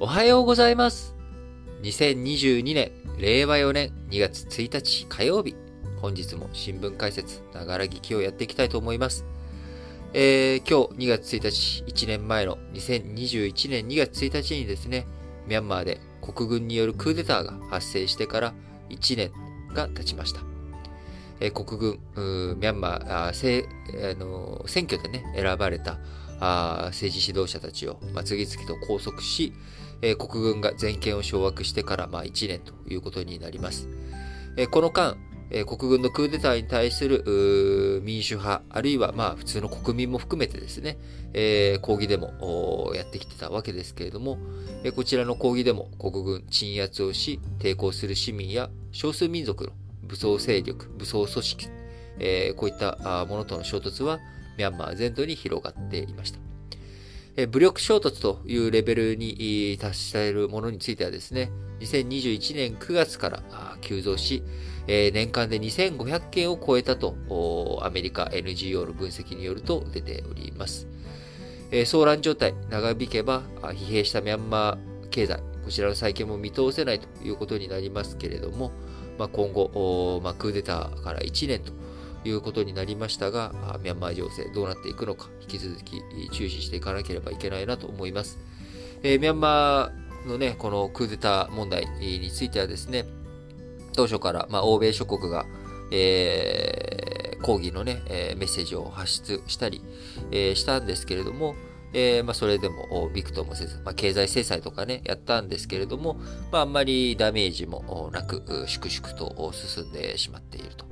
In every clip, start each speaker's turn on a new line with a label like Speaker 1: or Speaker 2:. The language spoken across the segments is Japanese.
Speaker 1: おはようございます。2022年、令和4年2月1日火曜日。本日も新聞解説、ながら聞きをやっていきたいと思います。えー、今日2月1日、1年前の2021年2月1日にですね、ミャンマーで国軍によるクーデターが発生してから1年が経ちました。えー、国軍、ミャンマーあせあの選挙でね、選ばれたあ政治指導者たちを、まあ、次々と拘束し、え、国軍が全権を掌握してから、まあ、1年ということになります。え、この間、え、国軍のクーデターに対する民主派、あるいはまあ普通の国民も含めてですね、えー、抗議デモをやってきてたわけですけれども、え、こちらの抗議デモ、国軍鎮圧をし、抵抗する市民や少数民族の武装勢力、武装組織、えー、こういったものとの衝突はミャンマー全土に広がっていました。武力衝突というレベルに達しているものについてはですね、2021年9月から急増し、年間で2500件を超えたと、アメリカ NGO の分析によると出ております。騒乱状態、長引けば疲弊したミャンマー経済、こちらの再建も見通せないということになりますけれども、ま、今後、ま、クーデターから1年ということになりましたが、ミャンマー情勢どうなっていくのか、引き続き注視していかなければいけないなと思います。えー、ミャンマーのね、このクーデター問題についてはですね、当初から、まあ、欧米諸国が、えー、抗議のね、えー、メッセージを発出したり、えー、したんですけれども、え、まあ、それでもびくともせず、まあ、経済制裁とかね、やったんですけれども、まあ、あんまりダメージもなく、粛々と進んでしまっていると。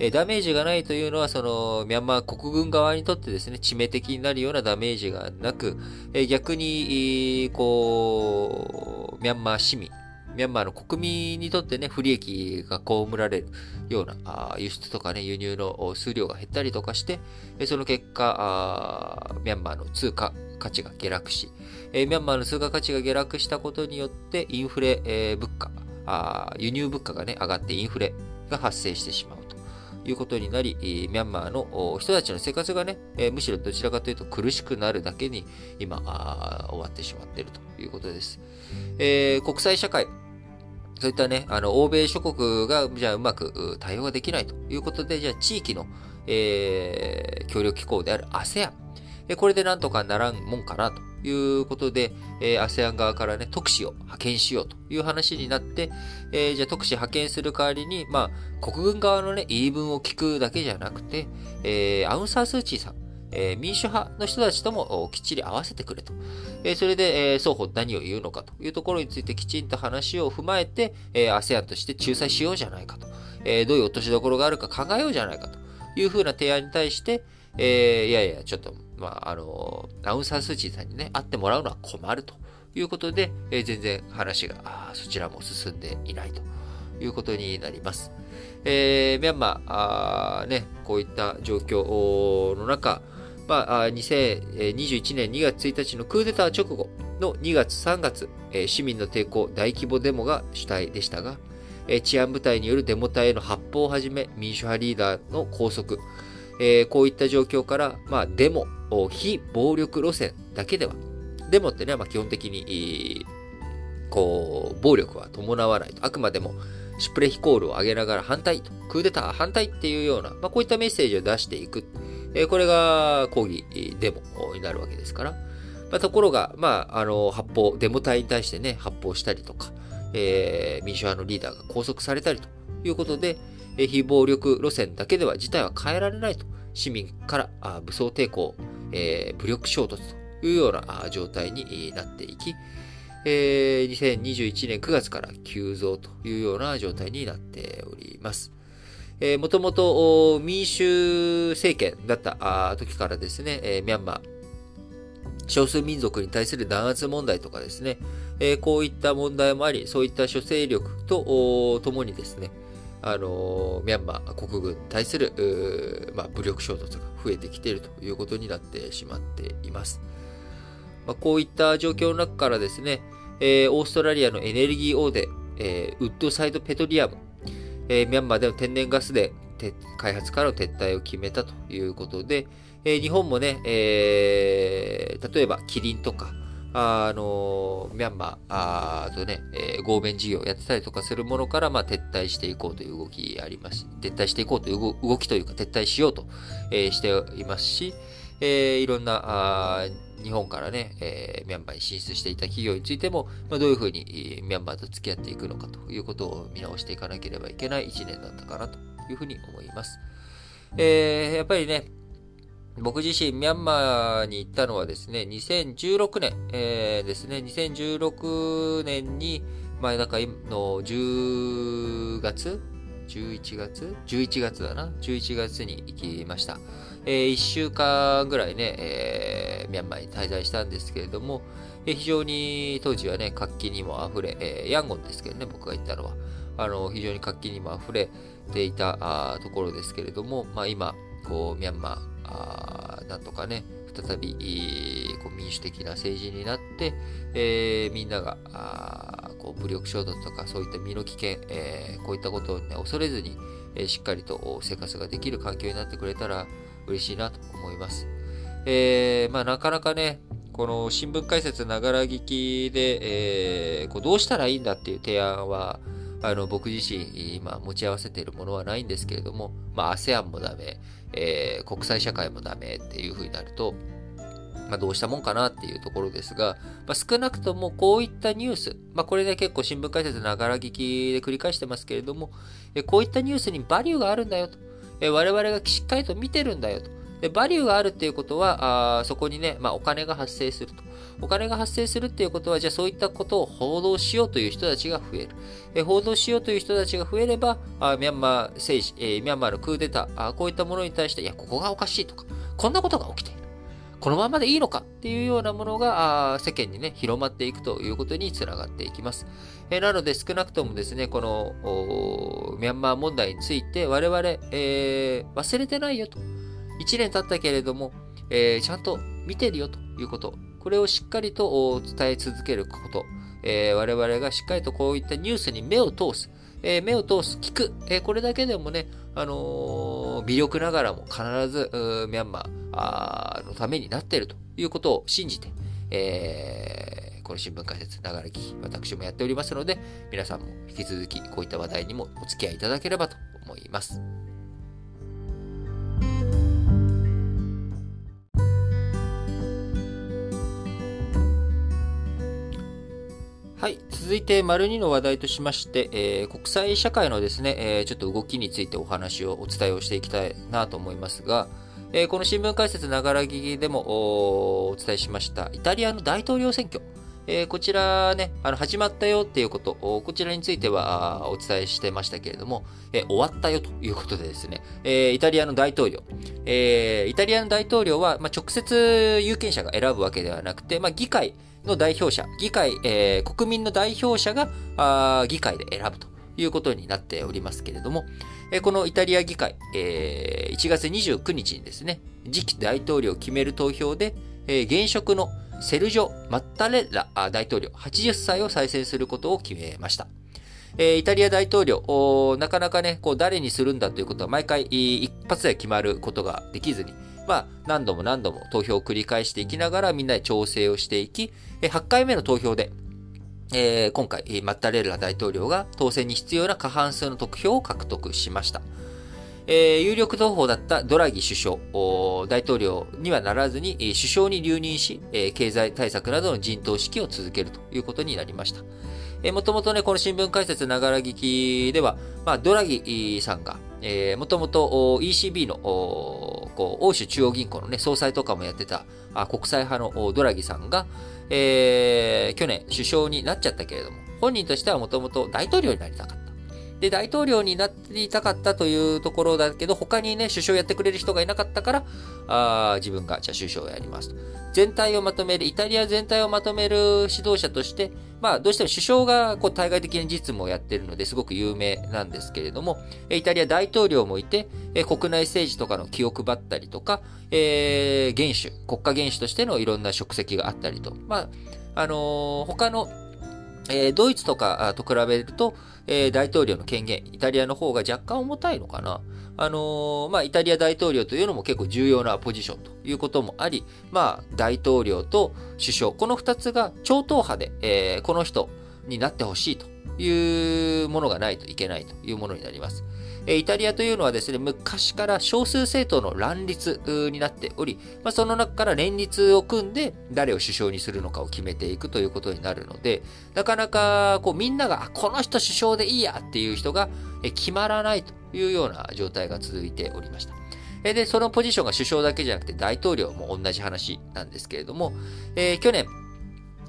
Speaker 1: えダメージがないというのは、その、ミャンマー国軍側にとってですね、致命的になるようなダメージがなく、え逆に、こう、ミャンマー市民、ミャンマーの国民にとってね、不利益が被られるような、あ輸出とかね、輸入の数量が減ったりとかして、その結果、ミャンマーの通貨価値が下落し、ミャンマーの通貨価値が下落したことによって、インフレ、え物価あ、輸入物価がね、上がってインフレが発生してしまうと。いうことになり、ミャンマーの人たちの生活がね、むしろどちらかというと苦しくなるだけに今、終わってしまっているということです。えー、国際社会、そういったね、あの、欧米諸国が、じゃあうまく対応ができないということで、じゃあ地域の、えー、協力機構である ASEAN、これでなんとかならんもんかなということで、えー、ASEAN 側からね、特使を派遣しようという話になって、えー、じゃあ特使派遣する代わりに、まあ、国軍側のね、言い分を聞くだけじゃなくて、えー、アウンサースーチーさん、えー、民主派の人たちともきっちり合わせてくれと。えー、それで、えー、双方何を言うのかというところについてきちんと話を踏まえて、えー、ASEAN として仲裁しようじゃないかと。えー、どういう落としどころがあるか考えようじゃないかというふうな提案に対して、えー、いやいや、ちょっと、まあ、あの、アウン・サン・スー・チーさんにね、会ってもらうのは困るということで、えー、全然話があ、そちらも進んでいないということになります。えー、ミャンマー、あね、こういった状況の中、まあ、2021年2月1日のクーデター直後の2月3月、市民の抵抗大規模デモが主体でしたが、治安部隊によるデモ隊への発砲をはじめ、民主派リーダーの拘束、こういった状況から、まあ、デモ、非暴力路線だけでは、デモってね、まあ、基本的に、こう、暴力は伴わないと。あくまでも、シュプレヒコールを上げながら反対と、クーデター反対っていうような、まあ、こういったメッセージを出していく。え、これが抗議、デモになるわけですから。まあ、ところが、まあ、あの、発砲、デモ隊に対してね、発砲したりとか、えー、民主派のリーダーが拘束されたりということで、非暴力路線だけでは事態は変えられないと。市民から武装抵抗、えー、武力衝突というような状態になっていき、えー、2021年9月から急増というような状態になっております。えー、もともと民主政権だった時からですね、えー、ミャンマー、少数民族に対する弾圧問題とかですね、えー、こういった問題もあり、そういった諸勢力とともにですね、あのミャンマー国軍に対する、まあ、武力衝突が増えてきているということになってしまっています。まあ、こういった状況の中からですね、えー、オーストラリアのエネルギー大手、えー、ウッドサイドペトリアム、えー、ミャンマーでの天然ガスで開発からの撤退を決めたということで、えー、日本もね、えー、例えばキリンとか、あの、ミャンマー、とね、えー、合弁事業をやってたりとかするものから、まあ、撤退していこうという動きあります。撤退していこうという動きというか、撤退しようと、えー、していますし、えー、いろんな、あ日本からね、えー、ミャンマーに進出していた企業についても、まあ、どういうふうにミャンマーと付き合っていくのかということを見直していかなければいけない1年だったかなというふうに思います。えー、やっぱりね、僕自身、ミャンマーに行ったのはですね、2016年、えー、ですね、2016年に、まあ、なんかの10月 ?11 月 ?11 月だな。11月に行きました。えー、1週間ぐらいね、えー、ミャンマーに滞在したんですけれども、えー、非常に当時はね、活気にも溢れ、えー、ヤンゴンですけどね、僕が行ったのは。あの、非常に活気にも溢れていたあところですけれども、まあ今、こう、ミャンマー、あなんとかね、再び、こう民主的な政治になって、えー、みんながあこう武力衝突とかそういった身の危険、えー、こういったことを、ね、恐れずに、えー、しっかりと生活ができる環境になってくれたら嬉しいなと思います。えー、まあ、なかなかね、この新聞解説ながら聞きで、えー、こうどうしたらいいんだっていう提案は、あの僕自身今持ち合わせているものはないんですけれども、まあ、ASEAN もダメ、えー、国際社会もダメっていう風になると、まあ、どうしたもんかなっていうところですが、まあ、少なくともこういったニュース、まあ、これで結構新聞解説ながら聞きで繰り返してますけれども、えこういったニュースにバリューがあるんだよと、え我々がしっかりと見てるんだよと。でバリューがあるっていうことは、あそこにね、まあ、お金が発生すると。お金が発生するっていうことは、じゃあそういったことを報道しようという人たちが増える。え報道しようという人たちが増えれば、あミャンマー政治、えー、ミャンマーのクーデターあ、こういったものに対して、いや、ここがおかしいとか、こんなことが起きている。このままでいいのかっていうようなものが世間にね、広まっていくということにつながっていきます。えなので少なくともですね、このミャンマー問題について我々、えー、忘れてないよと。1年経ったけれども、えー、ちゃんと見てるよということ。これをしっかりと伝え続けること。えー、我々がしっかりとこういったニュースに目を通す。えー、目を通す、聞く。えー、これだけでもね、あの微力ながらも必ず、ミャンマーのためになっているということを信じて、えこの新聞解説、ながら聞き、私もやっておりますので、皆さんも引き続きこういった話題にもお付き合いいただければと思います。はい。続いて、丸2の話題としまして、えー、国際社会のですね、えー、ちょっと動きについてお話をお伝えをしていきたいなと思いますが、えー、この新聞解説ながら聞きでもお伝えしました、イタリアの大統領選挙。えー、こちらね、あの、始まったよっていうこと、こちらについてはお伝えしてましたけれども、えー、終わったよということでですね、えー、イタリアの大統領、えー、イタリアの大統領は、まあ、直接有権者が選ぶわけではなくて、まあ、議会、の代表者、議会、えー、国民の代表者があ議会で選ぶということになっておりますけれども、えー、このイタリア議会、えー、1月29日にですね、次期大統領を決める投票で、えー、現職のセルジョ・マッタレラ大統領80歳を再選することを決めました。えー、イタリア大統領、なかなかね、こう誰にするんだということは毎回一発で決まることができずに、まあ、何度も何度も投票を繰り返していきながらみんなで調整をしていき、8回目の投票で、えー、今回、マッタレッラ大統領が当選に必要な過半数の得票を獲得しました。えー、有力同胞だったドラギ首相、大統領にはならずに、首相に留任し、経済対策などの陣頭指揮を続けるということになりました。えー、もともとね、この新聞解説ながら聞きでは、まあ、ドラギさんが、えー、もともと ECB のこう欧州中央銀行の、ね、総裁とかもやってたあ国際派のドラギさんが、えー、去年首相になっちゃったけれども、本人としてはもともと大統領になりたかった。で、大統領になりたかったというところだけど、他にね、首相やってくれる人がいなかったから、あ自分がじゃあ首相をやりますと。全体をまとめる、イタリア全体をまとめる指導者として、まあ、どうしても首相がこう対外的に実務をやっているのですごく有名なんですけれども、イタリア大統領もいて、国内政治とかの気を配ったりとか、えー、元首、国家元首としてのいろんな職責があったりと、まあ、あのー、他のえー、ドイツとかと比べると、えー、大統領の権限、イタリアの方が若干重たいのかな。あのー、まあ、イタリア大統領というのも結構重要なポジションということもあり、まあ、大統領と首相、この2つが超党派で、えー、この人になってほしいというものがないといけないというものになります。イタリアというのはですね、昔から少数政党の乱立になっており、まあ、その中から連立を組んで誰を首相にするのかを決めていくということになるので、なかなかこうみんなが、この人首相でいいやっていう人が決まらないというような状態が続いておりました。で、そのポジションが首相だけじゃなくて大統領も同じ話なんですけれども、えー、去年、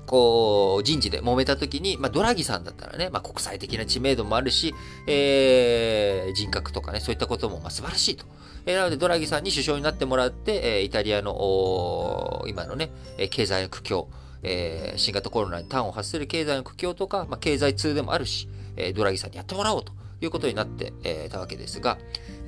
Speaker 1: こう、人事で揉めた時に、まあ、ドラギさんだったらね、まあ、国際的な知名度もあるし、えー、人格とかね、そういったことも、まあ、素晴らしいと。えー、なので、ドラギさんに首相になってもらって、えー、イタリアの、今のね、経済の苦境、えー、新型コロナに端を発する経済の苦境とか、まあ、経済通でもあるし、えー、ドラギさんにやってもらおうということになって、えー、たわけですが、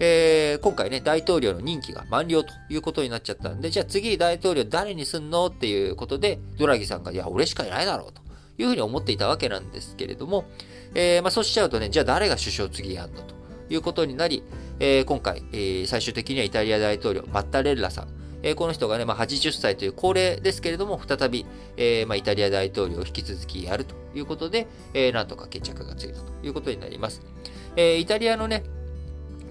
Speaker 1: えー、今回ね、大統領の任期が満了ということになっちゃったんで、じゃあ次大統領誰にすんのっていうことで、ドラギさんが、いや、俺しかいないだろうというふうに思っていたわけなんですけれども、えー、まあそうしちゃうとね、じゃあ誰が首相次やんのということになり、えー、今回、えー、最終的にはイタリア大統領、マッタレッラさん、え、この人がね、まあ、80歳という高齢ですけれども、再び、えまあ、イタリア大統領を引き続きやるということで、えー、なんとか決着がついたということになります。え、イタリアのね、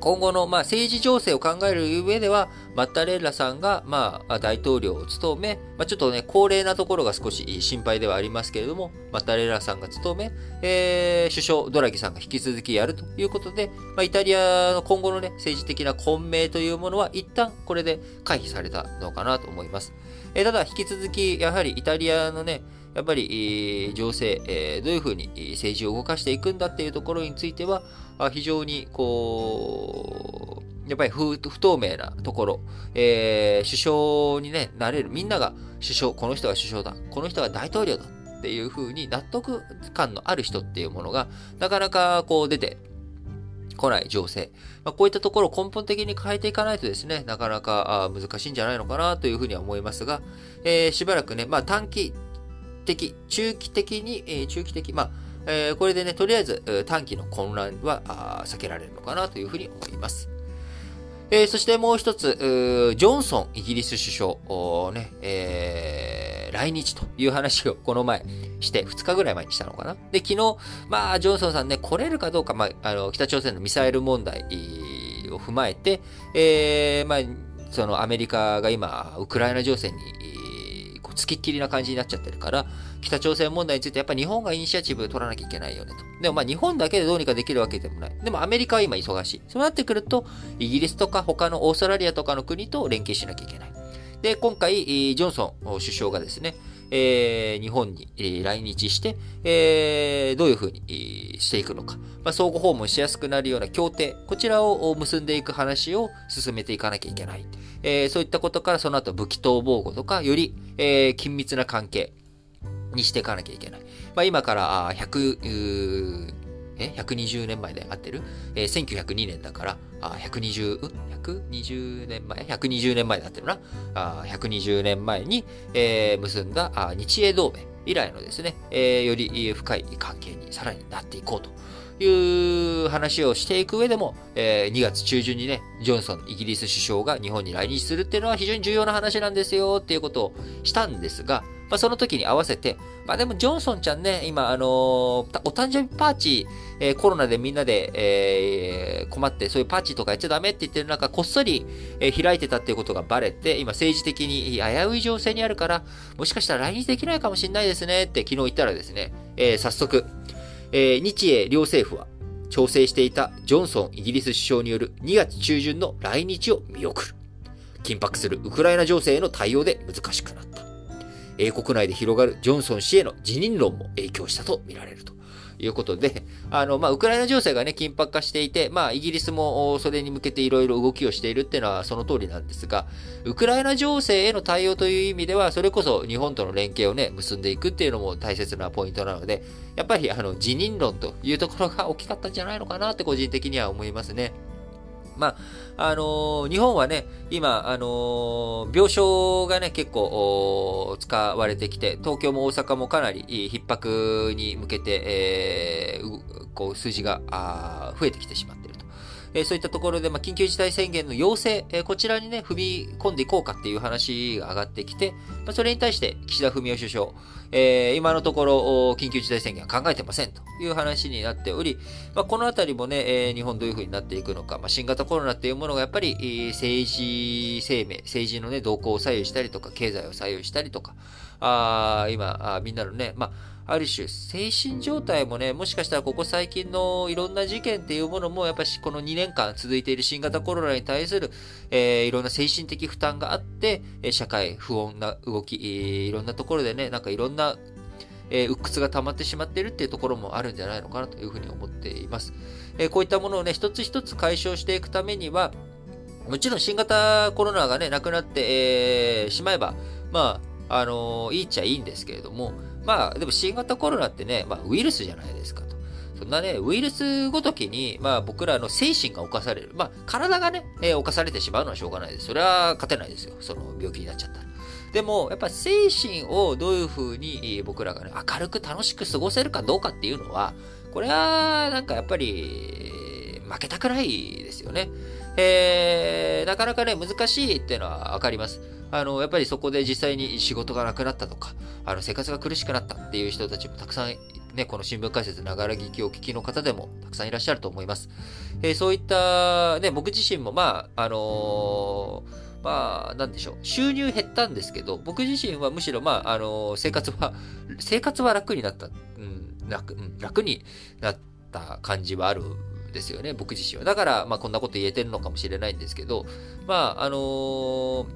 Speaker 1: 今後の、まあ、政治情勢を考える上では、マッタレッラさんが、まあ、大統領を務め、まあ、ちょっとね、高齢なところが少し心配ではありますけれども、マッタレッラさんが務め、えー、首相ドラギさんが引き続きやるということで、まあ、イタリアの今後のね、政治的な混迷というものは、一旦これで回避されたのかなと思います。えー、ただ、引き続き、やはりイタリアのね、やっぱり、情勢、えー、どういうふうに政治を動かしていくんだっていうところについては、非常に、こう、やっぱり不透明なところ、えー、首相にね、なれる。みんなが首相、この人が首相だ。この人が大統領だ。っていうふうに納得感のある人っていうものが、なかなかこう出てこない情勢。まあ、こういったところを根本的に変えていかないとですね、なかなか難しいんじゃないのかなというふうには思いますが、えー、しばらくね、まあ短期的、中期的に、えー、中期的、まあ、えー、これでね、とりあえず短期の混乱は避けられるのかなというふうに思います。えー、そしてもう一つ、ジョンソン、イギリス首相、ね、えー、来日という話をこの前して、2日ぐらい前にしたのかな。で、昨日、まあ、ジョンソンさんね、来れるかどうか、まあ、あの、北朝鮮のミサイル問題を踏まえて、えー、まあ、そのアメリカが今、ウクライナ情勢につきっきりな感じになっちゃってるから、北朝鮮問題についてやっぱ日本がイニシアチブ取らなきゃいけないよねと。でもまあ日本だけでどうにかできるわけでもない。でもアメリカは今忙しい。そうなってくると、イギリスとか他のオーストラリアとかの国と連携しなきゃいけない。で、今回、ジョンソン首相がですね、えー、日本に、来日して、えー、どういうふうに、していくのか、まあ、相互訪問しやすくなるような協定、こちらを結んでいく話を進めていかなきゃいけない。えー、そういったことからその後武器逃亡後とか、より、えー、緊密な関係にしていかなきゃいけない。まあ、今から100、え ?120 年前で合ってるえー、1902年だから、あ120、120年前 ?120 年前で合ってるな。あ120年前に、えー、結んだあ日英同盟以来のですね、えー、より深い関係にさらになっていこうという話をしていく上でも、えー、2月中旬にね、ジョンソン、イギリス首相が日本に来日するっていうのは非常に重要な話なんですよっていうことをしたんですが、まあ、その時に合わせて、まあでもジョンソンちゃんね、今、あのー、お誕生日パーチ、えー、コロナでみんなで、えー、困って、そういうパーチとかやっちゃダメって言ってる中、こっそり、えー、開いてたっていうことがバレて、今政治的に危うい情勢にあるから、もしかしたら来日できないかもしれないですねって昨日言ったらですね、えー、早速、えー、日英両政府は調整していたジョンソンイギリス首相による2月中旬の来日を見送る。緊迫するウクライナ情勢への対応で難しくなった。英国内で広がるジョンソン氏への辞任論も影響したとみられると。いうことで、あの、まあ、ウクライナ情勢がね、緊迫化していて、まあ、イギリスもそれに向けていろいろ動きをしているっていうのはその通りなんですが、ウクライナ情勢への対応という意味では、それこそ日本との連携をね、結んでいくっていうのも大切なポイントなので、やっぱり、あの、辞任論というところが大きかったんじゃないのかなって個人的には思いますね。まあ、あのー、日本はね、今、あのー、病床がね、結構、使われてきて、東京も大阪もかなり逼迫に向けて、えー、こう、数字が、増えてきてしまって。え、そういったところで、ま、緊急事態宣言の要請、え、こちらにね、踏み込んでいこうかっていう話が上がってきて、ま、それに対して岸田文雄首相、え、今のところ、緊急事態宣言は考えてませんという話になっており、ま、このあたりもね、え、日本どういう風になっていくのか、ま、新型コロナっていうものがやっぱり、政治生命、政治のね、動向を左右したりとか、経済を左右したりとか、あ今あ、みんなのね、まあ、ある種、精神状態もね、もしかしたらここ最近のいろんな事件っていうものも、やっぱりこの2年間続いている新型コロナに対する、えー、いろんな精神的負担があって、社会不穏な動き、いろんなところでね、なんかいろんなえー、鬱屈が溜まってしまっているっていうところもあるんじゃないのかなというふうに思っています。えー、こういったものをね、一つ一つ解消していくためには、もちろん新型コロナがね、なくなって、えー、しまえば、まあ、あのいいっちゃいいんですけれども、まあ、でも新型コロナってね、まあ、ウイルスじゃないですかと。そんなね、ウイルスごときに、まあ、僕らの精神が侵される。まあ、体がね、えー、侵されてしまうのはしょうがないです。それは勝てないですよ。その病気になっちゃったら。でも、やっぱ精神をどういうふうに僕らがね、明るく楽しく過ごせるかどうかっていうのは、これは、なんかやっぱり、負けたくないですよね。えー、なかなかね、難しいっていうのはわかります。あの、やっぱりそこで実際に仕事がなくなったとか、あの、生活が苦しくなったっていう人たちもたくさん、ね、この新聞解説、ながら聞きを聞きの方でもたくさんいらっしゃると思います。えー、そういった、ね、僕自身も、まあ、あのー、まあ、なんでしょう。収入減ったんですけど、僕自身はむしろ、まあ、あの、生活は、生活は楽になった。うん、楽、うん、楽になった感じはあるですよね、僕自身は。だから、まあ、こんなこと言えてるのかもしれないんですけど、まあ、あのー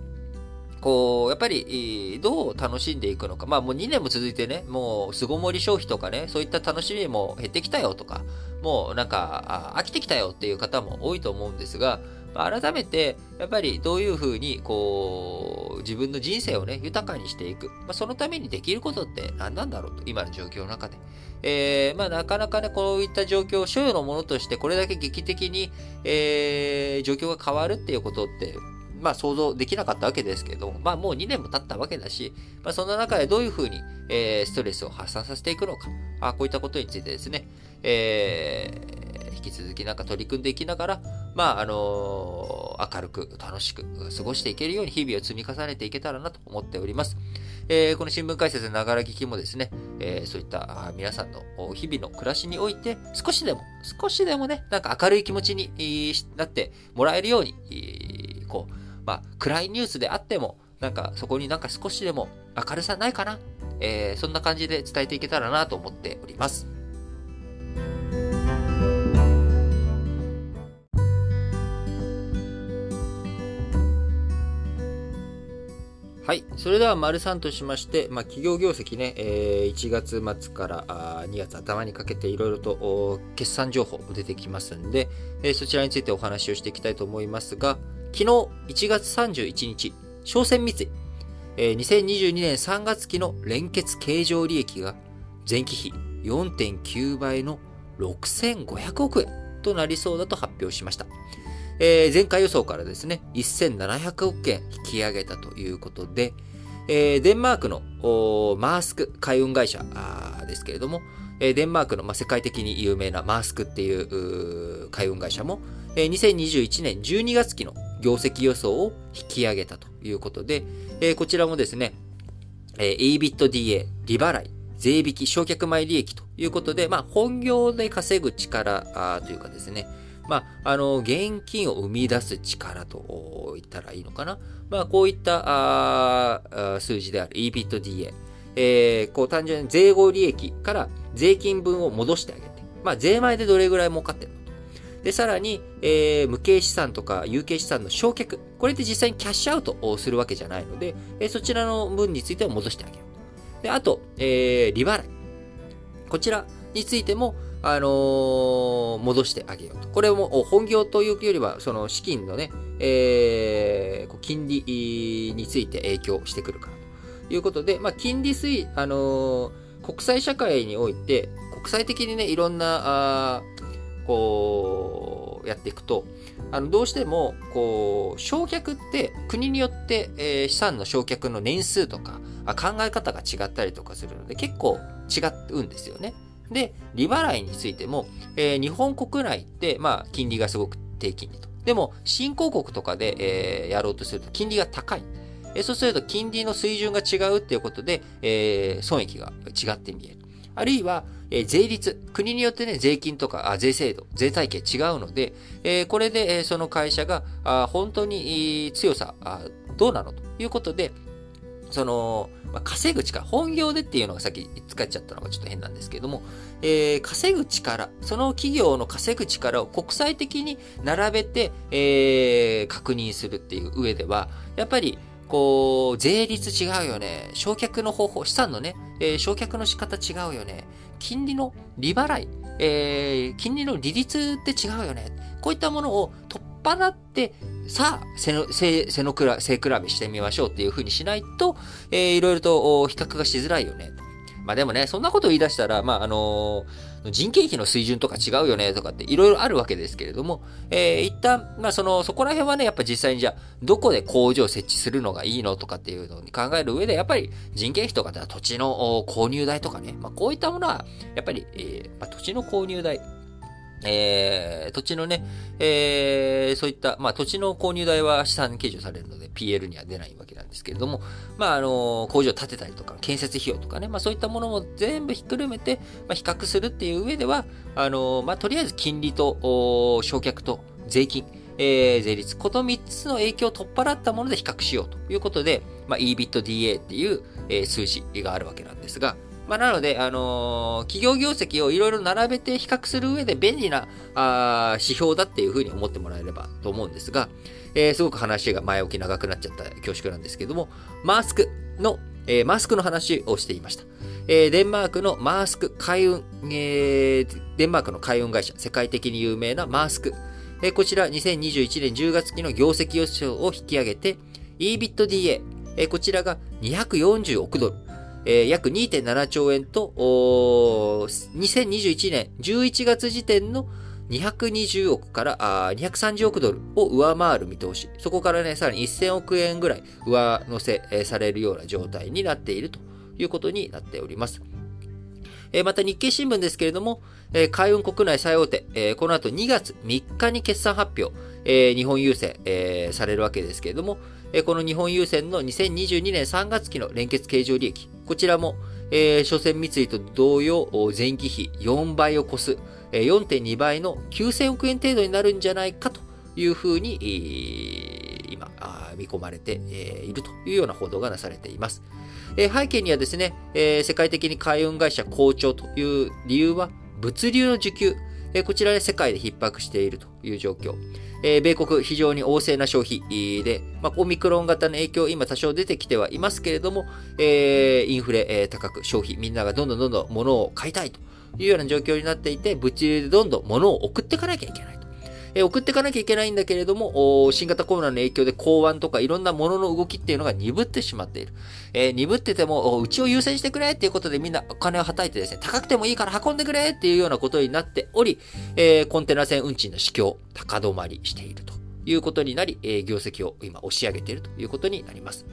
Speaker 1: こう、やっぱり、どう楽しんでいくのか。まあもう2年も続いてね、もう巣ごもり消費とかね、そういった楽しみも減ってきたよとか、もうなんか、飽きてきたよっていう方も多いと思うんですが、改めて、やっぱりどういうふうに、こう、自分の人生をね、豊かにしていく。まあ、そのためにできることって何なんだろうと、今の状況の中で。えー、まあ、なかなかね、こういった状況を、所有のものとして、これだけ劇的に、えー、状況が変わるっていうことって、まあ想像できなかったわけですけど、まあもう2年も経ったわけだし、まあそんな中でどういうふうに、えー、ストレスを発散させていくのか、あこういったことについてですね、えー、引き続きなんか取り組んでいきながら、まああのー、明るく楽しく過ごしていけるように日々を積み重ねていけたらなと思っております。えー、この新聞解説ながら聞きもですね、えー、そういった皆さんの日々の暮らしにおいて少しでも、少しでもね、なんか明るい気持ちになってもらえるように、こう、まあ、暗いニュースであっても、なんかそこになんか少しでも明るさないかな、えー、そんな感じで伝えていけたらなと思っております。はい。それでは、丸3としまして、まあ、企業業績ね、えー、1月末からあ2月頭にかけていろいろと決算情報出てきますんで、えー、そちらについてお話をしていきたいと思いますが、昨日1月31日、商船三井、えー、2022年3月期の連結経常利益が前期比4.9倍の6500億円となりそうだと発表しました。えー、前回予想からですね、1700億円引き上げたということで、えー、デンマークのマースク海運会社ですけれども、えー、デンマークの、まあ、世界的に有名なマースクっていう海運会社も、えー、2021年12月期の業績予想を引き上げたということで、えー、こちらもですね、えー、EBITDA、利払い、税引き、償却前利益ということで、まあ、本業で稼ぐ力というかですね、まあ、あの、現金を生み出す力と言ったらいいのかな？まあ、こういったあ数字である EBITDA、えー、こう単純に税後利益から税金分を戻してあげて、まあ、税前でどれぐらい儲かってるので、さらに、えー、無形資産とか有形資産の焼却。これって実際にキャッシュアウトをするわけじゃないので、えー、そちらの分については戻してあげよう。で、あと、えー、利払い。こちらについても、あのー、戻してあげようと。これも本業というよりは、その資金のね、えー、金利について影響してくるからということで、まあ、金利推、あのー、国際社会において、国際的にね、いろんな、あこう、やっていくと、あの、どうしても、こう、焼却って国によって、えー、資産の焼却の年数とか、考え方が違ったりとかするので、結構違うんですよね。で、利払いについても、えー、日本国内って、まあ、金利がすごく低金利と。でも、新興国とかで、えー、やろうとすると金利が高い。えー、そうすると金利の水準が違うっていうことで、えー、損益が違って見える。あるいは、えー、税率。国によってね、税金とか、あ税制度、税体系違うので、えー、これで、えー、その会社が、あ本当に強さあ、どうなのということで、その、まあ、稼ぐ力、本業でっていうのがさっき使っちゃったのがちょっと変なんですけども、えー、稼ぐ力、その企業の稼ぐ力を国際的に並べて、えー、確認するっていう上では、やっぱり、こう、税率違うよね。焼却の方法、資産のね、えー、焼却の仕方違うよね。金利の利払い、えー、金利の利率って違うよね。こういったものを取っ払って、さあ、背の、背、背のくら、背比べしてみましょうっていうふうにしないと、えー、いろいろと比較がしづらいよね。まあでもね、そんなこと言い出したら、まああのー、人件費の水準とか違うよねとかっていろいろあるわけですけれども、えー、一旦、まあその、そこら辺はね、やっぱ実際にじゃあ、どこで工場を設置するのがいいのとかっていうのに考える上で、やっぱり人件費とかでは土地の購入代とかね、まあこういったものは、やっぱり、えーまあ、土地の購入代、えー、土地のね、えー、そういった、まあ土地の購入代は資産計上されるので PL には出ないわけなんですけれども、まああの、工場を建てたりとか、建設費用とかね、まあそういったものも全部ひっくるめて、まあ比較するっていう上では、あの、まあとりあえず金利と、焼却と税金、えー、税率、この3つの影響を取っ払ったもので比較しようということで、まあ EBITDA っていう、えー、数字があるわけなんですが、まあ、なので、あのー、企業業績をいろいろ並べて比較する上で便利なあ指標だっていうふうに思ってもらえればと思うんですが、えー、すごく話が前置き長くなっちゃった恐縮なんですけども、マスクの、えー、マスクの話をしていました。えー、デンマークのマースク海運、えー、デンマークの海運会社、世界的に有名なマースク。えー、こちら2021年10月期の業績予想を引き上げて、EBITDA、えー、こちらが240億ドル。えー、約2.7兆円と、2021年11月時点の220億からあ230億ドルを上回る見通し。そこからね、さらに1000億円ぐらい上乗せ、されるような状態になっているということになっております。えー、また日経新聞ですけれども、えー、海運国内最大手、えー、この後2月3日に決算発表、えー、日本郵政、えー、されるわけですけれども、この日本郵船の2022年3月期の連結経常利益、こちらも、えー、所詮三井と同様、前期比4倍を超す、4.2倍の9000億円程度になるんじゃないかというふうに、今見込まれて、いるというような報道がなされています。背景にはですね、世界的に海運会社好調という理由は、物流の需給、こちらで世界で逼迫しているという状況。えー、米国非常に旺盛な消費で、まあ、オミクロン型の影響、今多少出てきてはいますけれども、えー、インフレ、えー、高く消費、みんながどんどんどんどん物を買いたいというような状況になっていて、物流でどんどん物を送っていかなきゃいけない。え送っていかなきゃいけないんだけれども、新型コロナの影響で港湾とかいろんなものの動きっていうのが鈍ってしまっている。えー、鈍ってても、うちを優先してくれっていうことでみんなお金をはたいてですね、高くてもいいから運んでくれっていうようなことになっており、えー、コンテナ船運賃の市況、高止まりしているということになり、えー、業績を今押し上げているということになります。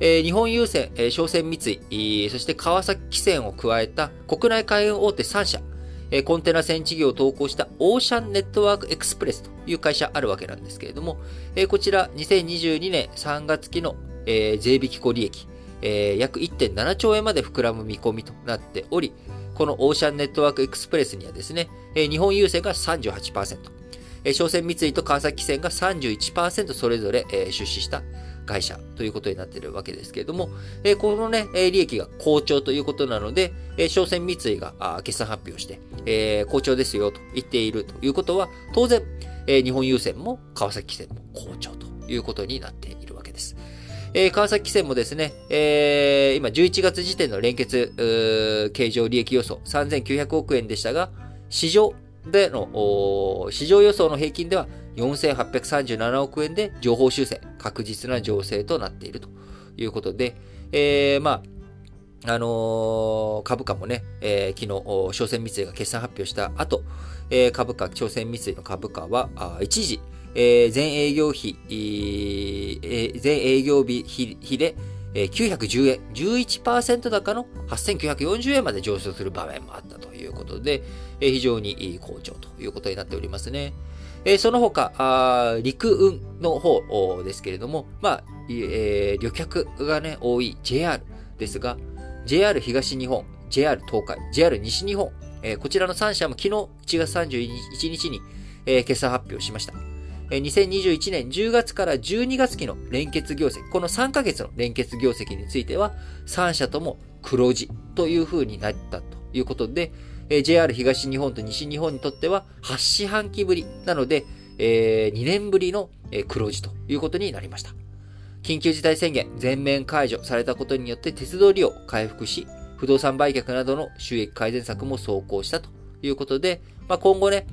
Speaker 1: えー、日本郵船、えー、商船三井、そして川崎汽船を加えた国内海運大手3社、コンテナ船事業を投稿したオーシャンネットワークエクスプレスという会社あるわけなんですけれども、こちら2022年3月期の、税引き後利益、え約1.7兆円まで膨らむ見込みとなっており、このオーシャンネットワークエクスプレスにはですね、日本郵船が38%、え商船三井と川崎船が31%それぞれ、出資した会社ということになっているわけですけれども、えこのね、利益が好調ということなので、え商船三井が決算発表して、え好調ですよと言っているということは、当然、え日本郵船も川崎汽船も好調ということになっているわけです。えー、川崎汽船もですね、えー、今11月時点の連結、経常利益予想3900億円でしたが、市場での、市場予想の平均では4837億円で情報修正、確実な情勢となっているということで、えー、まあ、あのー、株価もね、えー、昨日、商船三井が決算発表した後、えー、株価、朝鮮三井の株価は、あ一時、えー、全営業費、えー、全営業日比で、えー、910円、11%高の8940円まで上昇する場面もあったということで、えー、非常に好調ということになっておりますね。えー、その他、陸運の方ですけれども、まあ、えー、旅客がね、多い JR ですが、JR 東日本、JR 東海、JR 西日本、えー、こちらの3社も昨日1月31日に、えー、決算発表しました。2021年10月から12月期の連結業績、この3ヶ月の連結業績については、3社とも黒字という風になったということで、JR 東日本と西日本にとっては8四半期ぶりなので、2年ぶりの黒字ということになりました。緊急事態宣言全面解除されたことによって鉄道利用回復し、不動産売却などの収益改善策も走行したということで、まあ、今後ね、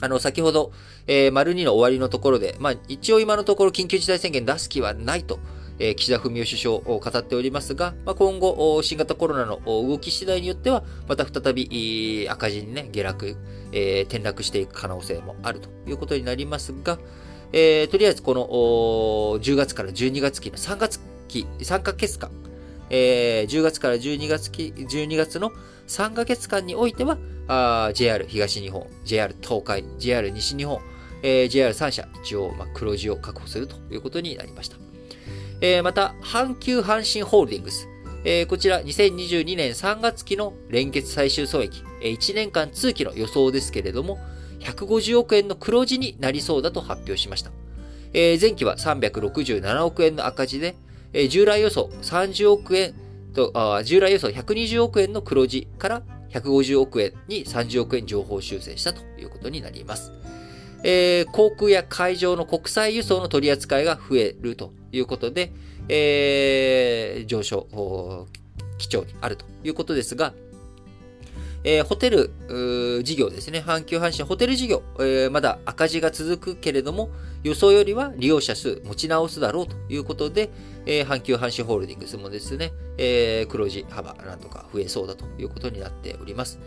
Speaker 1: あの、先ほど、えー、丸2の終わりのところで、まあ、一応今のところ緊急事態宣言出す気はないと、岸田文雄首相を語っておりますが、ま、今後、新型コロナの動き次第によっては、また再び赤字にね、下落、えー、転落していく可能性もあるということになりますが、えー、とりあえずこの10月から12月期の3月期、3ヶ月間、えー、10月から12月期、12月の3ヶ月間においては、JR 東日本、JR 東海、JR 西日本、えー、JR3 社、一応、まあ、黒字を確保するということになりました。えー、また、阪急阪神ホールディングス。えー、こちら、2022年3月期の連結最終損益、えー、1年間通期の予想ですけれども、150億円の黒字になりそうだと発表しました。えー、前期は367億円の赤字で、えー、従来予想30億円とあ、従来予想120億円の黒字から150億円に30億円情報修正したということになります。えー、航空や海上の国際輸送の取り扱いが増えるということで、えー、上昇基調にあるということですが、えー、ホテル事業ですね。阪急阪神ホテル事業、えー、まだ赤字が続くけれども、予想よりは利用者数持ち直すだろうということで、えー、阪急阪神ホールディングスもですね、えー、黒字幅なんとか増えそうだということになっております。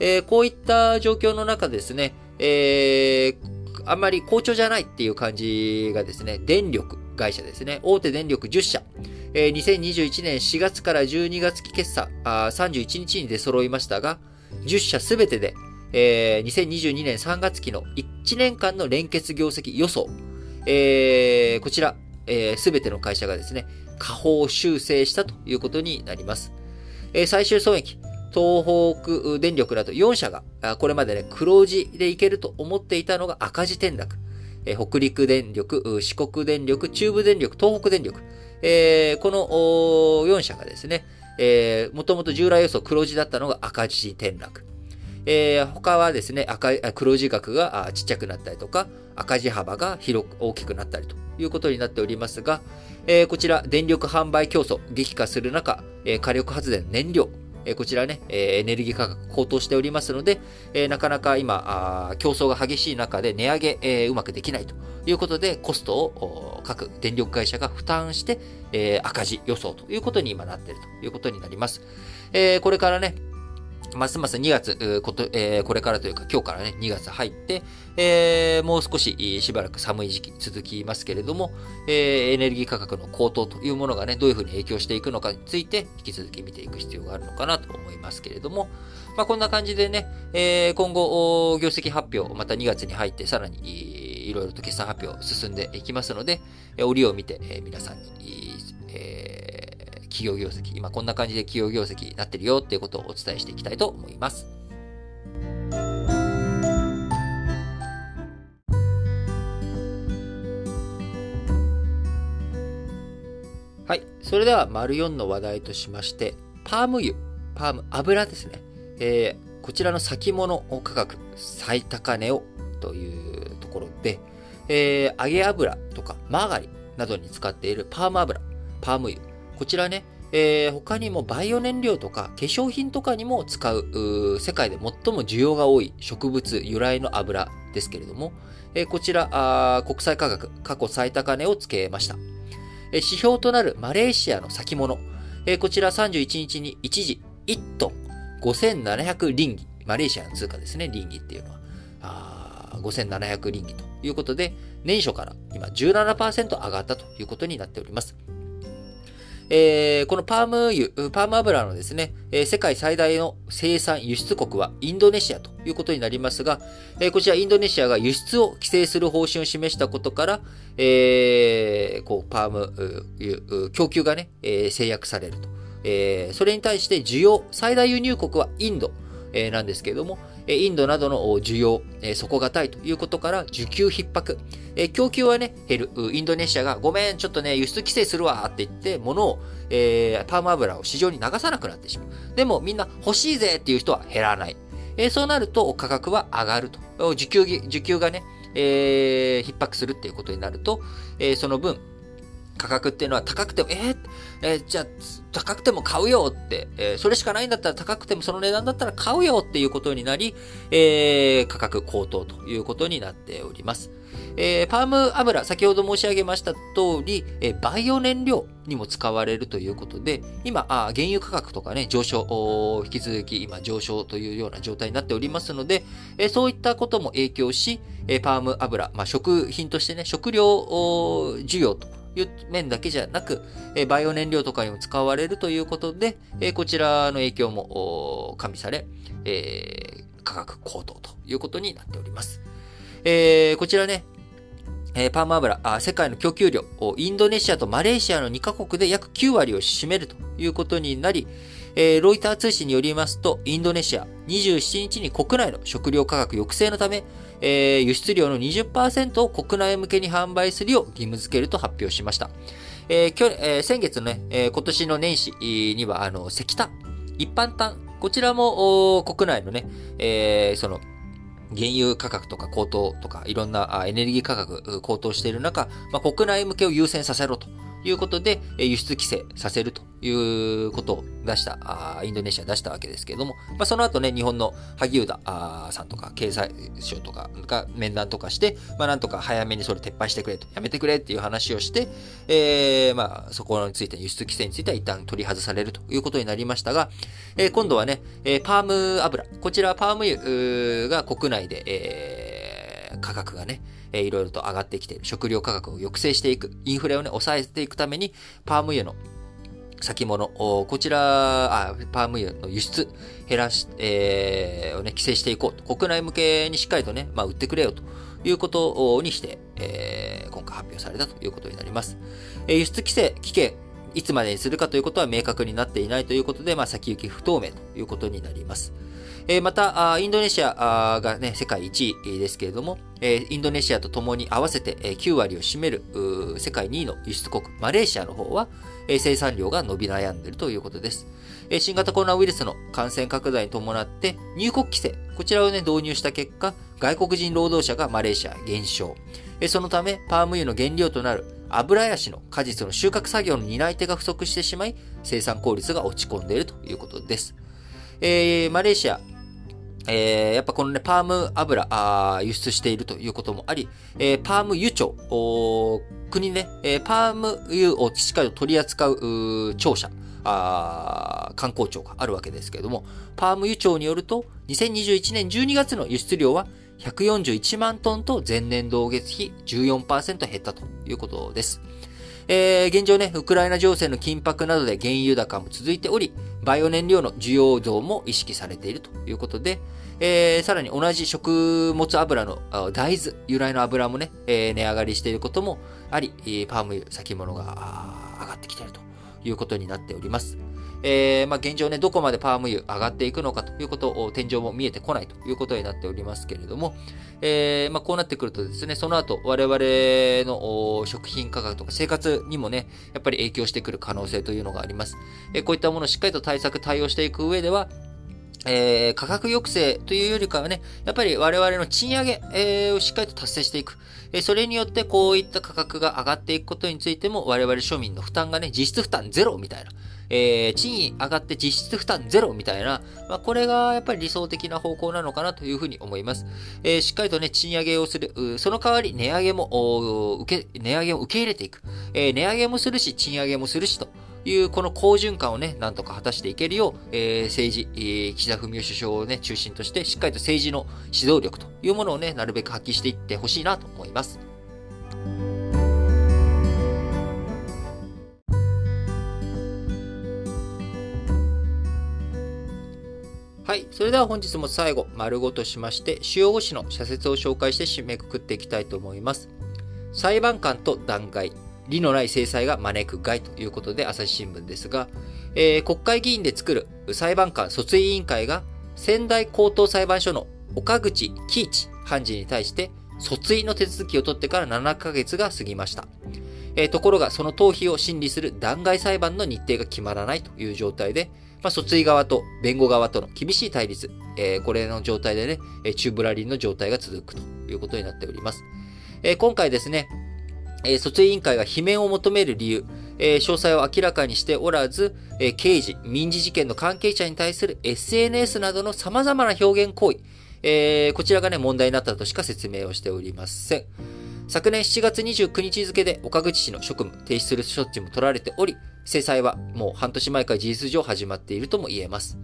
Speaker 1: えー、こういった状況の中ですね、えー、あんまり好調じゃないっていう感じがですね、電力会社ですね、大手電力10社、えー、2021年4月から12月期決算あ31日に出揃いましたが、10社すべてで、えー、2022年3月期の1年間の連結業績予想、えー、こちら、す、えー、べ、ての会社がですね、下方修正したということになります。えー、最終損益、東北電力など4社が、これまでね、黒字でいけると思っていたのが赤字転落。え、北陸電力、四国電力、中部電力、東北電力、えー、この4社がですね、えー、もともと従来予想黒字だったのが赤字転落。えー、他はですね、赤黒字額がちっちゃくなったりとか、赤字幅が広く大きくなったりということになっておりますが、えー、こちら、電力販売競争激化する中、えー、火力発電燃料、え、こちらね、え、エネルギー価格高騰しておりますので、え、なかなか今あ、競争が激しい中で値上げ、え、うまくできないということで、コストを各電力会社が負担して、え、赤字予想ということに今なっているということになります。え、これからね、ますます2月、こと、えー、これからというか今日からね、2月入って、えー、もう少ししばらく寒い時期続きますけれども、えー、エネルギー価格の高騰というものがね、どういうふうに影響していくのかについて、引き続き見ていく必要があるのかなと思いますけれども、まあ、こんな感じでね、えー、今後、業績発表、また2月に入ってさらにいろいろと決算発表進んでいきますので、折を見て、えー、皆さんに、えー企業業績、今こんな感じで企業業績になってるよっていうことをお伝えしていきたいと思います。はい。それでは、丸4の話題としまして、パーム油、パーム油ですね。えー、こちらの先物価格、最高値をというところで、えー、揚げ油とかマーガリンなどに使っているパーム油、パーム油。こちらね、えー、他にもバイオ燃料とか化粧品とかにも使う世界で最も需要が多い植物由来の油ですけれども、えー、こちら国際価格過去最高値をつけました。えー、指標となるマレーシアの先物、えー、こちら31日に一時1トン5700リンギ、マレーシアの通貨ですね、リンギっていうのは。あ5700リンギということで、年初から今17%上がったということになっております。えー、このパーム油、パーム油のですね、えー、世界最大の生産輸出国はインドネシアということになりますが、えー、こちらインドネシアが輸出を規制する方針を示したことから、えー、こう、パーム油、供給がね、え、制約されると。え、それに対して需要、最大輸入国はインド、え、なんですけれども、インドなどの需要、底堅いということから需給逼迫、供給はね、減る。インドネシアがごめん、ちょっとね、輸出規制するわって言って、物を、えー、パーム油を市場に流さなくなってしまう。でもみんな欲しいぜっていう人は減らない。え、そうなると価格は上がると。需給、需給がね、えー、逼迫するっていうことになると、え、その分、価格っていうのは高くても、えー、えー、じゃあ、高くても買うよって、えー、それしかないんだったら高くてもその値段だったら買うよっていうことになり、えー、価格高騰ということになっております。えー、パーム油、先ほど申し上げました通り、えー、バイオ燃料にも使われるということで、今、あ原油価格とかね、上昇、引き続き今上昇というような状態になっておりますので、えー、そういったことも影響し、えー、パーム油、まあ、食品としてね、食料需要という面だけじゃなく、えバイオ燃料とかにも使われるということで、えこちらの影響も加味され、え価格高騰ということになっております。えこちらね、えパーム油あ、世界の供給量、インドネシアとマレーシアの2カ国で約9割を占めるということになり、えー、ロイター通信によりますと、インドネシア27日に国内の食料価格抑制のため、えー、輸出量の20%を国内向けに販売するよう義務付けると発表しました。えー、去えー、先月のね、えー、今年の年始には、あの、石炭、一般炭、こちらも国内のね、えー、その、原油価格とか高騰とか、いろんなエネルギー価格高騰している中、まあ、国内向けを優先させろということで、輸出規制させるということを出した、あインドネシア出したわけですけれども、まあ、その後ね、日本の萩生田さんとか経済省とかが面談とかして、まあ、なんとか早めにそれ撤廃してくれと、やめてくれっていう話をして、えー、まあ、そこについて、輸出規制については一旦取り外されるということになりましたが、えー、今度はね、え、パーム油、こちらパーム油が国内で、えー、価格がね、えー、いろいろと上がってきている。食料価格を抑制していく。インフレをね、抑えていくために、パーム油の先物、こちら、あパーム油の輸出減らし、えー、をね、規制していこうと。国内向けにしっかりとね、まあ、売ってくれよということにして、えー、今回発表されたということになります。えー、輸出規制、危険、いつまでにするかということは明確になっていないということで、まあ、先行き不透明ということになります。えまた、インドネシアがね、世界1位ですけれども、えインドネシアと共に合わせて9割を占める世界2位の輸出国、マレーシアの方は、え生産量が伸び悩んでいるということです。新型コロナウイルスの感染拡大に伴って入国規制、こちらをね、導入した結果、外国人労働者がマレーシア減少。そのため、パーム油の原料となる油ヤシの果実の収穫作業の担い手が不足してしまい、生産効率が落ち込んでいるということです。えー、マレーシア、えー、やっぱこのね、パーム油あ輸出しているということもあり、えー、パーム油庁、国ね、えー、パーム油をしっかりと取り扱う庁舎、あ観光庁があるわけですけれども、パーム油庁によると、2021年12月の輸出量は141万トンと前年同月比14%減ったということです。えー、現状ね、ウクライナ情勢の緊迫などで原油高も続いており、バイオ燃料の需要増も意識されているということで、えー、さらに同じ食物油の大豆由来の油もね、えー、値上がりしていることもあり、パーム油先物が上がってきているということになっております。えー、まあ、現状ね、どこまでパーム油上がっていくのかということを、天井も見えてこないということになっておりますけれども、えー、まあ、こうなってくるとですね、その後、我々の食品価格とか生活にもね、やっぱり影響してくる可能性というのがあります。えー、こういったものをしっかりと対策、対応していく上では、えー、価格抑制というよりかはね、やっぱり我々の賃上げ、えー、をしっかりと達成していく。えー、それによってこういった価格が上がっていくことについても我々庶民の負担がね、実質負担ゼロみたいな、えー、賃金上がって実質負担ゼロみたいな、まあ、これがやっぱり理想的な方向なのかなというふうに思います。えー、しっかりとね、賃上げをする、その代わり値上げも、受け、値上げを受け入れていく。えー、値上げもするし、賃上げもするしと。いうこの好循環をね、なんとか果たしていけるよう、えー、政治、えー、岸田文雄首相をね、中心として、しっかりと政治の指導力というものをね、なるべく発揮していってほしいなと思います。はい。それでは本日も最後、丸ごとしまして、主要語詞の社説を紹介して締めくくっていきたいと思います。裁判官と弾劾、理のない制裁が招く害ということで、朝日新聞ですが、えー、国会議員で作る裁判官訴追委員会が、仙台高等裁判所の岡口喜一判事に対して、訴追の手続きを取ってから7ヶ月が過ぎました。えー、ところが、その逃避を審理する弾劾裁判の日程が決まらないという状態で、まあ、訴追側と弁護側との厳しい対立、えー、これの状態でね、チューブラリンの状態が続くということになっております。えー、今回ですね、えー、訴追委員会が罷免を求める理由、えー、詳細を明らかにしておらず、えー、刑事、民事事件の関係者に対する SNS などの様々な表現行為、えー、こちらがね、問題になったとしか説明をしておりません。昨年7月29日付で岡口氏の職務停止する処置も取られており、制裁はもう半年前から事実上始まっているとも言えます。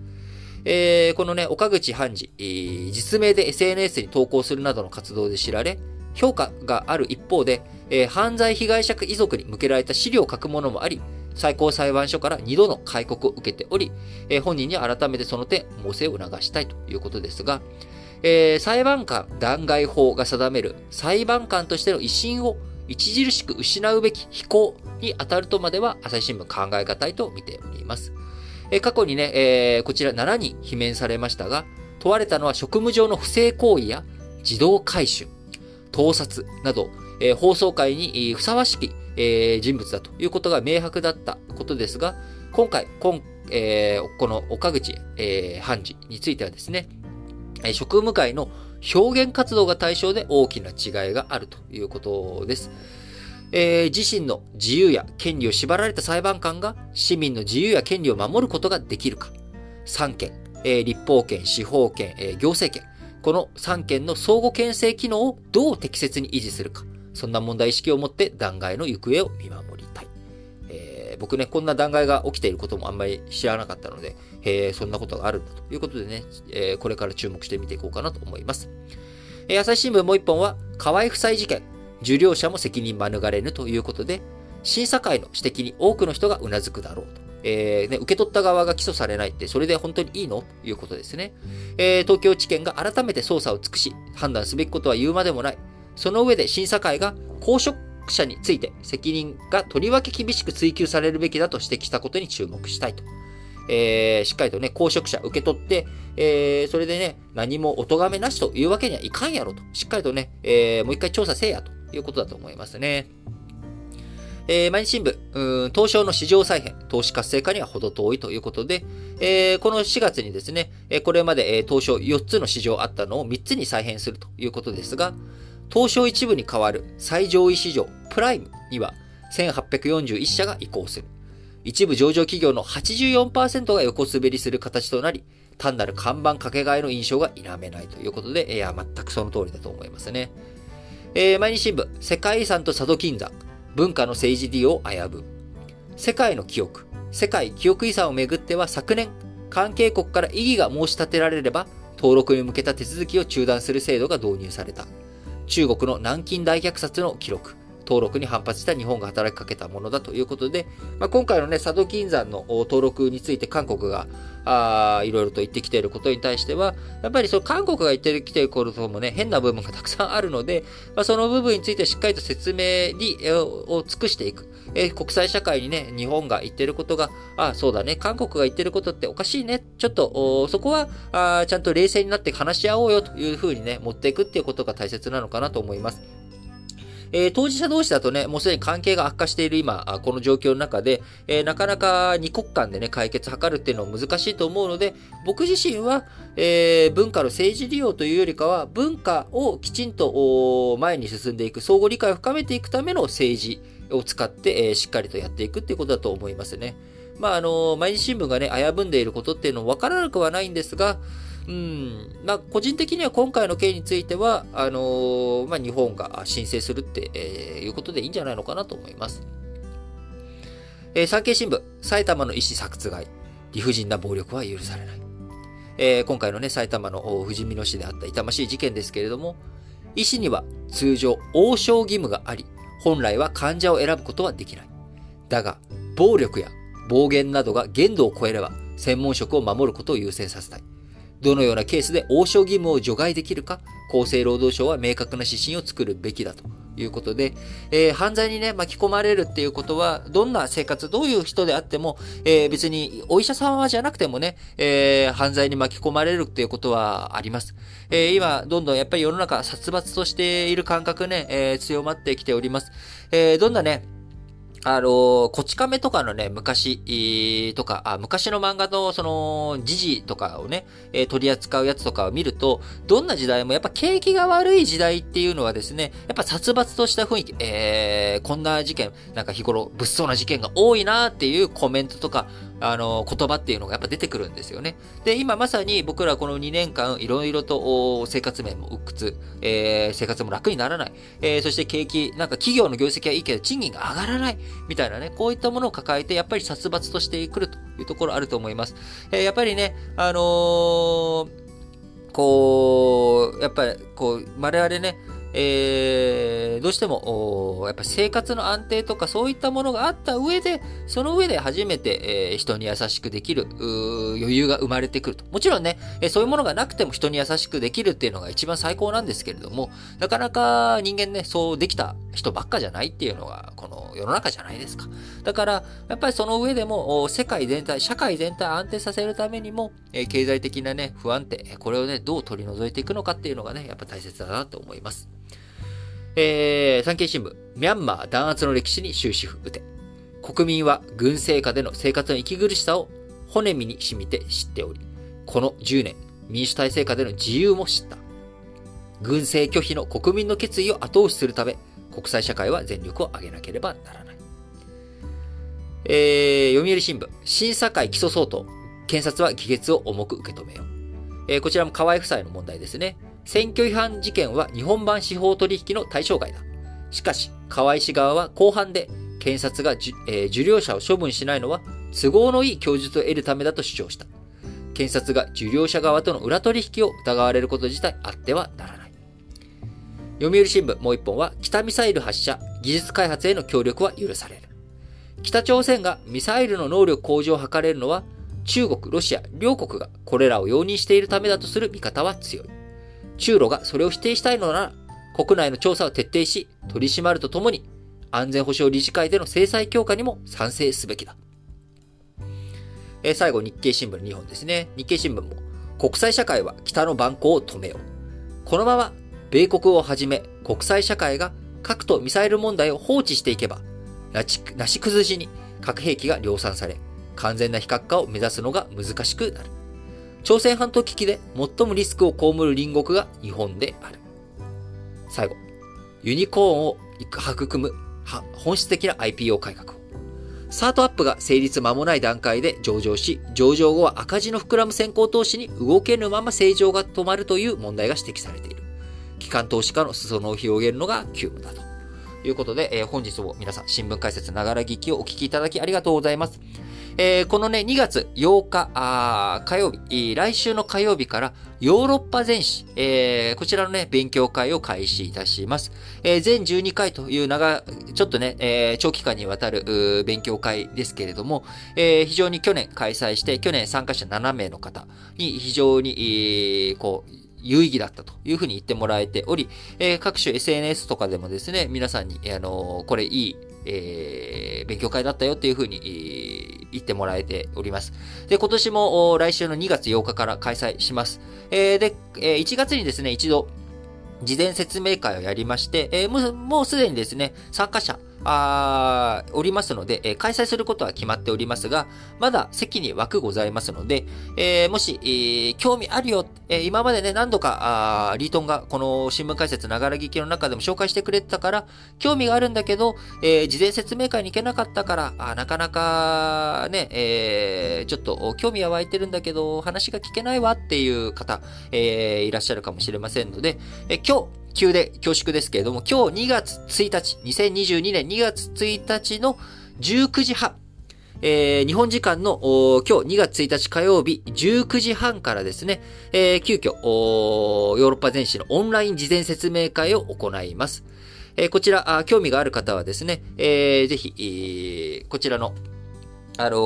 Speaker 1: えー、このね、岡口判事、えー、実名で SNS に投稿するなどの活動で知られ、評価がある一方で、えー、犯罪被害者遺族に向けられた資料を書くものもあり、最高裁判所から2度の戒告を受けており、えー、本人に改めてその点、猛省を促したいということですが、えー、裁判官弾劾法が定める裁判官としての威信を著しく失うべき非行に当たるとまでは朝日新聞考え難いと見ております。えー、過去にね、えー、こちら7人罷免されましたが、問われたのは職務上の不正行為や自動回収、盗撮など、えー、放送会にふさわしき、えー、人物だということが明白だったことですが、今回、今えー、この岡口、えー、判事についてはですね、職務会の表現活動が対象で大きな違いがあるということです。えー、自身の自由や権利を縛られた裁判官が市民の自由や権利を守ることができるか。三権、えー、立法権、司法権、えー、行政権。この3件の相互牽制機能をどう適切に維持するか。そんな問題意識を持って弾劾の行方を見守りたい。えー、僕ね、こんな弾劾が起きていることもあんまり知らなかったので、え、そんなことがあるんだということでね、えー、これから注目してみていこうかなと思います。えー、朝日新聞もう一本は、河合夫妻事件、受領者も責任免れぬということで、審査会の指摘に多くの人がうなずくだろうと。えーね、受け取った側が起訴されないって、それで本当にいいのということですね。えー、東京地検が改めて捜査を尽くし、判断すべきことは言うまでもない。その上で審査会が公職者について責任がとりわけ厳しく追及されるべきだと指摘したことに注目したいと。えー、しっかりとね、公職者受け取って、えー、それでね、何もお咎めなしというわけにはいかんやろと。しっかりとね、えー、もう一回調査せえやということだと思いますね。えー、毎日新聞、うん、東証の市場再編、投資活性化には程遠いということで、えー、この4月にですね、これまで、えー、東証4つの市場あったのを3つに再編するということですが、東証一部に代わる最上位市場、プライムには1841社が移行する。一部上場企業の84%が横滑りする形となり、単なる看板掛け替えの印象が否めないということで、いや、全くその通りだと思いますね。えー、毎日新聞、世界遺産と佐渡金山、文化の政治利用を危ぶ。世界の記憶、世界記憶遺産をめぐっては昨年、関係国から異議が申し立てられれば、登録に向けた手続きを中断する制度が導入された。中国の南京大虐殺の記録、登録に反発した日本が働きかけたものだということで、まあ、今回のね、佐渡金山の登録について韓国があいろいろと言ってきていることに対しては、やっぱりその韓国が言ってきていることもね、変な部分がたくさんあるので、まあ、その部分についてしっかりと説明に、を尽くしていく。え国際社会にね、日本が言ってることが、あ、そうだね、韓国が言ってることっておかしいね。ちょっと、そこはあ、ちゃんと冷静になって話し合おうよというふうにね、持っていくっていうことが大切なのかなと思います。えー、当事者同士だとね、もうすでに関係が悪化している今、この状況の中で、えー、なかなか二国間でね、解決図るっていうのは難しいと思うので、僕自身は、えー、文化の政治利用というよりかは、文化をきちんと前に進んでいく、相互理解を深めていくための政治、を使って、えー、しっかりとやっていくっていうことだと思いますね。まあ、あの、毎日新聞がね、危ぶんでいることっていうのもわからなくはないんですが、うん、まあ、個人的には今回の件については、あの、まあ、日本が申請するって、えー、いうことでいいんじゃないのかなと思います。えー、産経新聞、埼玉の医師殺害、理不尽な暴力は許されない。えー、今回のね、埼玉の富士見野市であった痛ましい事件ですけれども、医師には通常、応召義務があり、本来は患者を選ぶことはできない。だが、暴力や暴言などが限度を超えれば、専門職を守ることを優先させたい。どのようなケースで応召義務を除外できるか、厚生労働省は明確な指針を作るべきだということで、えー、犯罪にね、巻き込まれるっていうことは、どんな生活、どういう人であっても、えー、別にお医者様じゃなくてもね、えー、犯罪に巻き込まれるっていうことはあります。え今、どんどんやっぱり世の中殺伐としている感覚ね、え強まってきております。えどんなね、あの、こち亀とかのね、昔、とか、あ昔の漫画の、その、時事とかをね、えー、取り扱うやつとかを見ると、どんな時代もやっぱ景気が悪い時代っていうのはですね、やっぱ殺伐とした雰囲気、えー、こんな事件、なんか日頃物騒な事件が多いなっていうコメントとか、あの、言葉っていうのがやっぱ出てくるんですよね。で、今まさに僕らこの2年間、いろいろと生活面も鬱屈、えー、生活も楽にならない、えー、そして景気、なんか企業の業績はいいけど賃金が上がらない、みたいなね、こういったものを抱えて、やっぱり殺伐としてくるというところあると思います。えー、やっぱりね、あのー、こう、やっぱり、こう、我々ね、えー、どうしても、やっぱ生活の安定とかそういったものがあった上で、その上で初めて、えー、人に優しくできる余裕が生まれてくると。もちろんね、えー、そういうものがなくても人に優しくできるっていうのが一番最高なんですけれども、なかなか人間ね、そうできた人ばっかじゃないっていうのが、この世の中じゃないですか。だから、やっぱりその上でも、世界全体、社会全体安定させるためにも、えー、経済的なね、不安定、これをね、どう取り除いていくのかっていうのがね、やっぱ大切だなと思います。えー、産経新聞、ミャンマー弾圧の歴史に終止符打て。国民は軍政下での生活の息苦しさを骨身に染みて知っており、この10年、民主体制下での自由も知った。軍政拒否の国民の決意を後押しするため、国際社会は全力を挙げなければならない。えー、読売新聞、審査会起訴相当、検察は議決を重く受け止めよう。えー、こちらも河合夫妻の問題ですね。選挙違反事件は日本版司法取引の対象外だ。しかし、河合氏側は後半で、検察が、えー、受領者を処分しないのは、都合のいい供述を得るためだと主張した。検察が受領者側との裏取引を疑われること自体あってはならない。読売新聞もう一本は、北ミサイル発射、技術開発への協力は許される。北朝鮮がミサイルの能力向上を図れるのは、中国、ロシア、両国がこれらを容認しているためだとする見方は強い。中ロがそれを否定したいのなら、国内の調査を徹底し、取り締まるとともに、安全保障理事会での制裁強化にも賛成すべきだ。え、最後、日経新聞2本ですね。日経新聞も、国際社会は北の蛮行を止めよう。このまま、米国をはじめ、国際社会が核とミサイル問題を放置していけば、なし崩しに核兵器が量産され、完全な非核化を目指すのが難しくなる。朝鮮半島危機で最もリスクを被る隣国が日本である。最後、ユニコーンを育む本質的な IPO 改革を。スタートアップが成立間もない段階で上場し、上場後は赤字の膨らむ先行投資に動けぬまま正常が止まるという問題が指摘されている。機関投資家の裾野を広げるのが急務だと。いうことで、えー、本日も皆さん新聞解説ながら聞きをお聞きいただきありがとうございます。えー、このね、2月8日、あ火曜日、来週の火曜日からヨーロッパ全史、えー、こちらのね、勉強会を開始いたします。えー、全12回という長、ちょっとね、えー、長期間にわたる勉強会ですけれども、えー、非常に去年開催して、去年参加者7名の方に非常に、えー、こう、有意義だったというふうに言ってもらえており、えー、各種 SNS とかでもですね、皆さんに、あのー、これいい、えー、勉強会だったよっていうふうに、えー、言ってもらえております。で、今年も来週の2月8日から開催します。えー、で、えー、1月にですね、一度、事前説明会をやりまして、えー、もうすでにですね、参加者、あおりますので、えー、開催することは決まっておりますが、まだ席に枠ございますので、えー、もし、えー、興味あるよ、え今までね、何度か、あリートンがこの新聞解説ながら聞きの中でも紹介してくれてたから、興味があるんだけど、え事前説明会に行けなかったから、あなかなかね、えちょっと興味は湧いてるんだけど、話が聞けないわっていう方、えいらっしゃるかもしれませんので、え今日、急で恐縮ですけれども、今日2月1日、2022年2月1日の19時半、えー、日本時間の今日2月1日火曜日19時半からですね、えー、急遽ヨーロッパ全市のオンライン事前説明会を行います。えー、こちら興味がある方はですね、えー、ぜひ、こちらの、あの、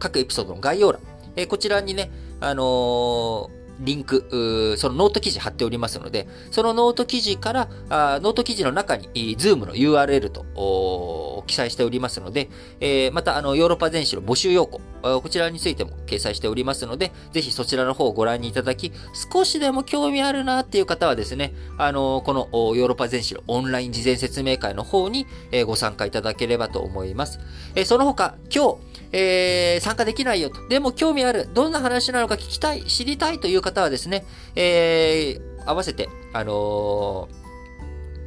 Speaker 1: 各エピソードの概要欄、え、こちらにね、あのリンク、そのノート記事貼っておりますので、そのノート記事から、あノート記事の中に Zoom の URL と記載しておりますので、えー、またあのヨーロッパ全史の募集要項、こちらについても掲載しておりますので、ぜひそちらの方をご覧にいただき、少しでも興味あるなっていう方はですね、あのこのヨーロッパ全史のオンライン事前説明会の方にご参加いただければと思います。えその他、今日、えー、参加できないよと。でも興味ある。どんな話なのか聞きたい、知りたいという方はですね、えー、合わせて、あのー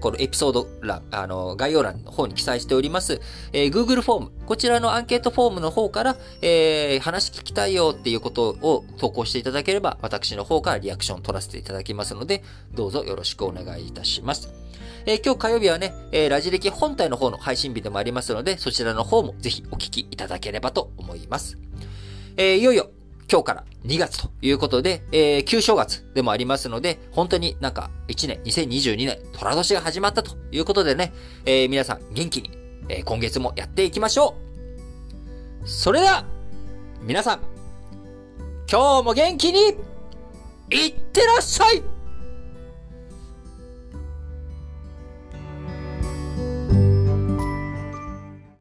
Speaker 1: このエピソード欄、あの、概要欄の方に記載しております、えー、Google フォーム、こちらのアンケートフォームの方から、えー、話聞きたいよっていうことを投稿していただければ、私の方からリアクションを取らせていただきますので、どうぞよろしくお願いいたします。えー、今日火曜日はね、えー、ラジ歴本体の方の配信日でもありますので、そちらの方もぜひお聞きいただければと思います。えー、いよいよ今日から2月ということで、えー、旧正月でもありますので、本当になんか1年、2022年、虎年が始まったということでね、えー、皆さん元気に、えー、今月もやっていきましょう。それでは、皆さん、今日も元気に、いってらっしゃい